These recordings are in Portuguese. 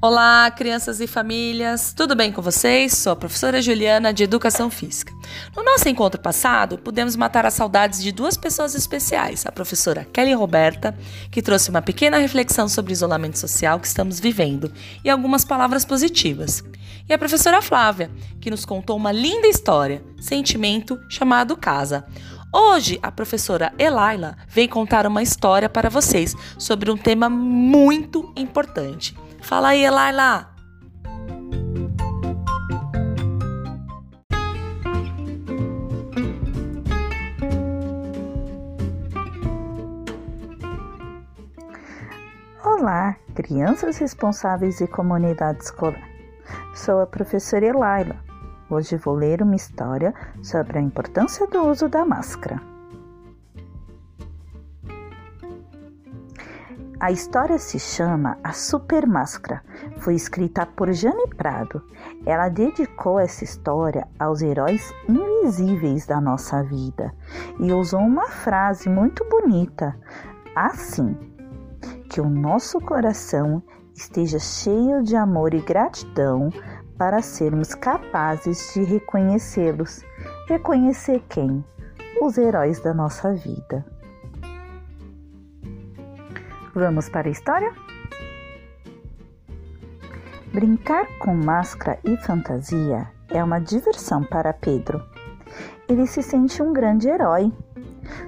Olá, crianças e famílias, tudo bem com vocês? Sou a professora Juliana de Educação Física. No nosso encontro passado, pudemos matar as saudades de duas pessoas especiais: a professora Kelly Roberta, que trouxe uma pequena reflexão sobre o isolamento social que estamos vivendo e algumas palavras positivas, e a professora Flávia, que nos contou uma linda história, sentimento chamado casa. Hoje, a professora Elaila vem contar uma história para vocês sobre um tema muito importante Fala aí, Laila. Olá, crianças responsáveis e comunidade escolar. Sou a professora Elaila. Hoje vou ler uma história sobre a importância do uso da máscara. A história se chama A Super Máscara. Foi escrita por Jane Prado. Ela dedicou essa história aos heróis invisíveis da nossa vida e usou uma frase muito bonita, assim: que o nosso coração esteja cheio de amor e gratidão para sermos capazes de reconhecê-los. Reconhecer quem? Os heróis da nossa vida. Vamos para a história? Brincar com máscara e fantasia é uma diversão para Pedro. Ele se sente um grande herói.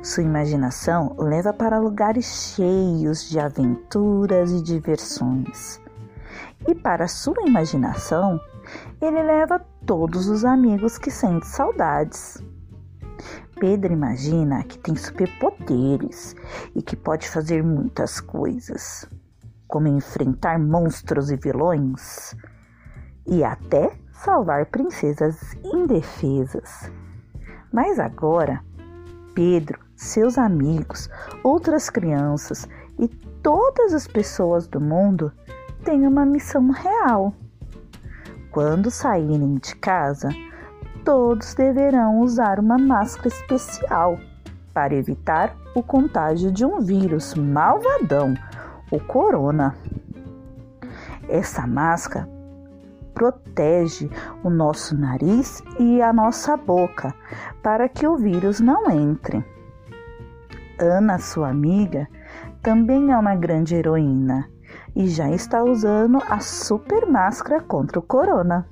Sua imaginação o leva para lugares cheios de aventuras e diversões. E para sua imaginação, ele leva todos os amigos que sente saudades. Pedro imagina que tem superpoderes e que pode fazer muitas coisas, como enfrentar monstros e vilões e até salvar princesas indefesas. Mas agora, Pedro, seus amigos, outras crianças e todas as pessoas do mundo têm uma missão real. Quando saírem de casa, todos deverão usar uma máscara especial para evitar o contágio de um vírus malvadão, o corona. Essa máscara protege o nosso nariz e a nossa boca para que o vírus não entre. Ana, sua amiga, também é uma grande heroína e já está usando a super máscara contra o corona.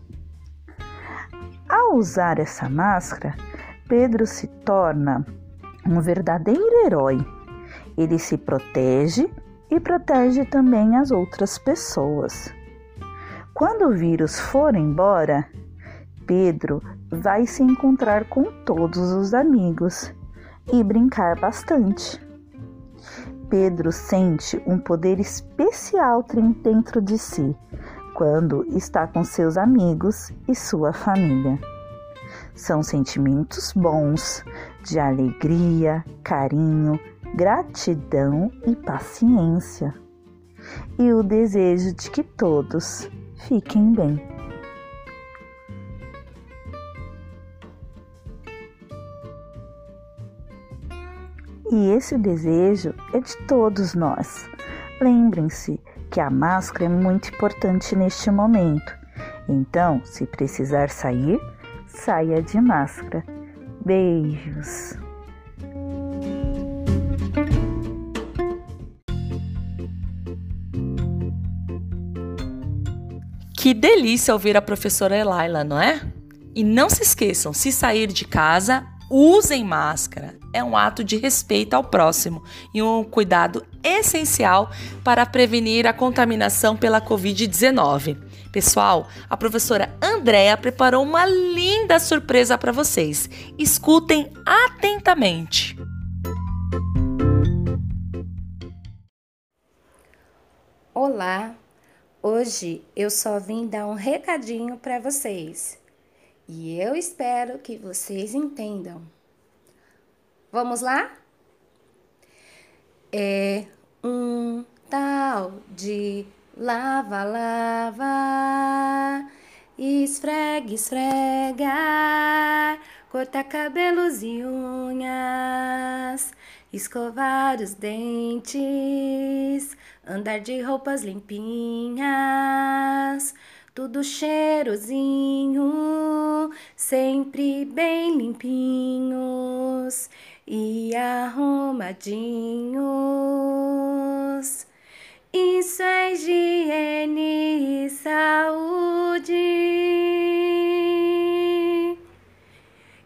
Ao usar essa máscara, Pedro se torna um verdadeiro herói. Ele se protege e protege também as outras pessoas. Quando o vírus for embora, Pedro vai se encontrar com todos os amigos e brincar bastante. Pedro sente um poder especial dentro de si quando está com seus amigos e sua família. São sentimentos bons de alegria, carinho, gratidão e paciência, e o desejo de que todos fiquem bem. E esse desejo é de todos nós. Lembrem-se que a máscara é muito importante neste momento. Então, se precisar sair, saia de máscara. Beijos. Que delícia ouvir a professora Elaila, não é? E não se esqueçam, se sair de casa, usem máscara. É um ato de respeito ao próximo e um cuidado essencial para prevenir a contaminação pela Covid-19. Pessoal, a professora Andréa preparou uma linda surpresa para vocês. Escutem atentamente. Olá, hoje eu só vim dar um recadinho para vocês e eu espero que vocês entendam. Vamos lá? É um tal de lava, lava, esfrega, esfrega, corta cabelos e unhas, escovar os dentes, andar de roupas limpinhas, tudo cheirosinho, sempre bem limpinhos e arrumadinhos. Isso é higiene e saúde.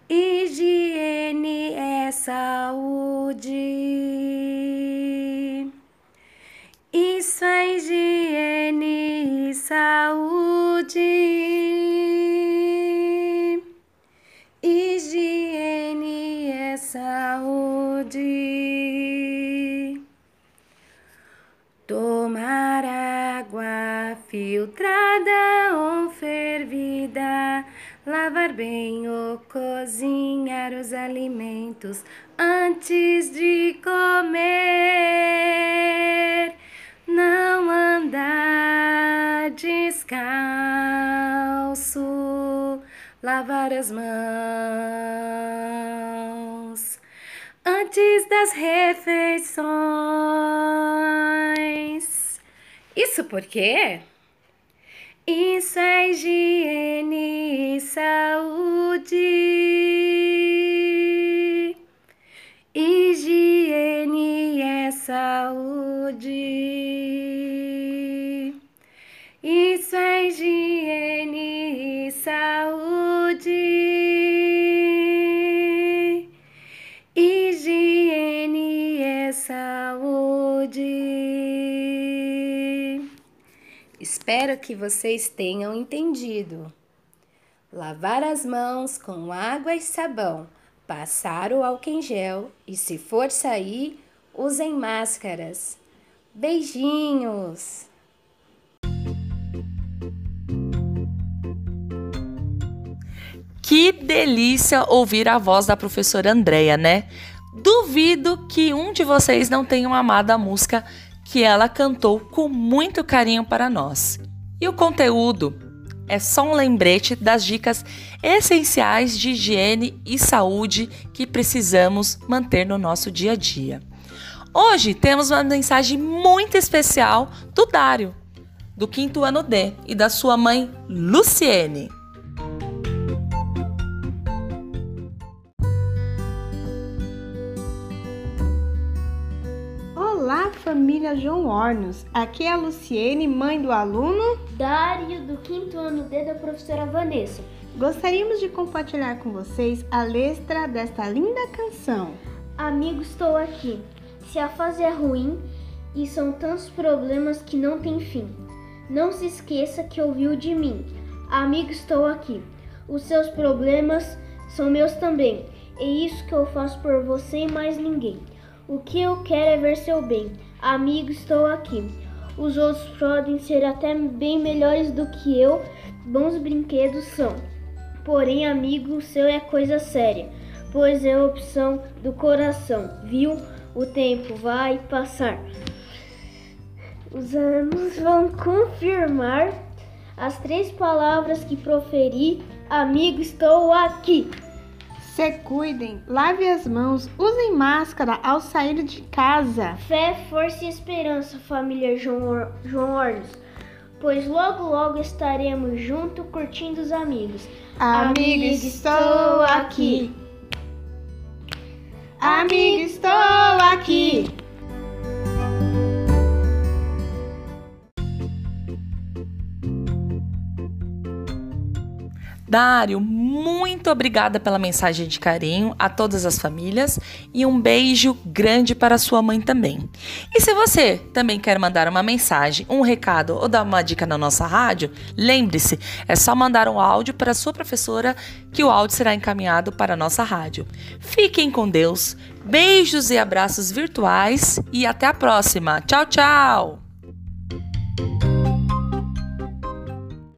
Higiene é saúde. Isso é higiene e saúde. Higiene é saúde. Filtrada ou fervida, lavar bem ou cozinhar os alimentos antes de comer. Não andar descalço, lavar as mãos antes das refeições. Isso porque isso é higiene e saúde. Higiene é saúde. Isso é higiene e saúde. Espero que vocês tenham entendido. Lavar as mãos com água e sabão, passar o álcool em gel e, se for sair, usem máscaras. Beijinhos! Que delícia ouvir a voz da professora Andréia, né? Duvido que um de vocês não tenha amado a música que ela cantou com muito carinho para nós. E o conteúdo é só um lembrete das dicas essenciais de higiene e saúde que precisamos manter no nosso dia a dia. Hoje temos uma mensagem muito especial do Dário, do quinto ano D, e da sua mãe Luciene. Família João Ornos. Aqui é a Luciene, mãe do aluno Dário, do quinto ano D da professora Vanessa. Gostaríamos de compartilhar com vocês a letra desta linda canção. Amigo, estou aqui. Se a fase é ruim e são tantos problemas que não tem fim, não se esqueça que ouviu de mim. Amigo, estou aqui. Os seus problemas são meus também. É isso que eu faço por você e mais ninguém. O que eu quero é ver seu bem. Amigo, estou aqui. Os outros podem ser até bem melhores do que eu, bons brinquedos são. Porém, amigo, o seu é coisa séria, pois é opção do coração, viu? O tempo vai passar. Os anos vão confirmar as três palavras que proferi. Amigo, estou aqui. Se cuidem, lave as mãos, usem máscara ao sair de casa. Fé, força e esperança, família João, pois logo logo estaremos juntos curtindo os amigos. Amigo, estou aqui. Amigo, estou aqui. Dário, muito obrigada pela mensagem de carinho a todas as famílias e um beijo grande para sua mãe também. E se você também quer mandar uma mensagem, um recado ou dar uma dica na nossa rádio, lembre-se, é só mandar um áudio para sua professora que o áudio será encaminhado para a nossa rádio. Fiquem com Deus, beijos e abraços virtuais e até a próxima. Tchau, tchau!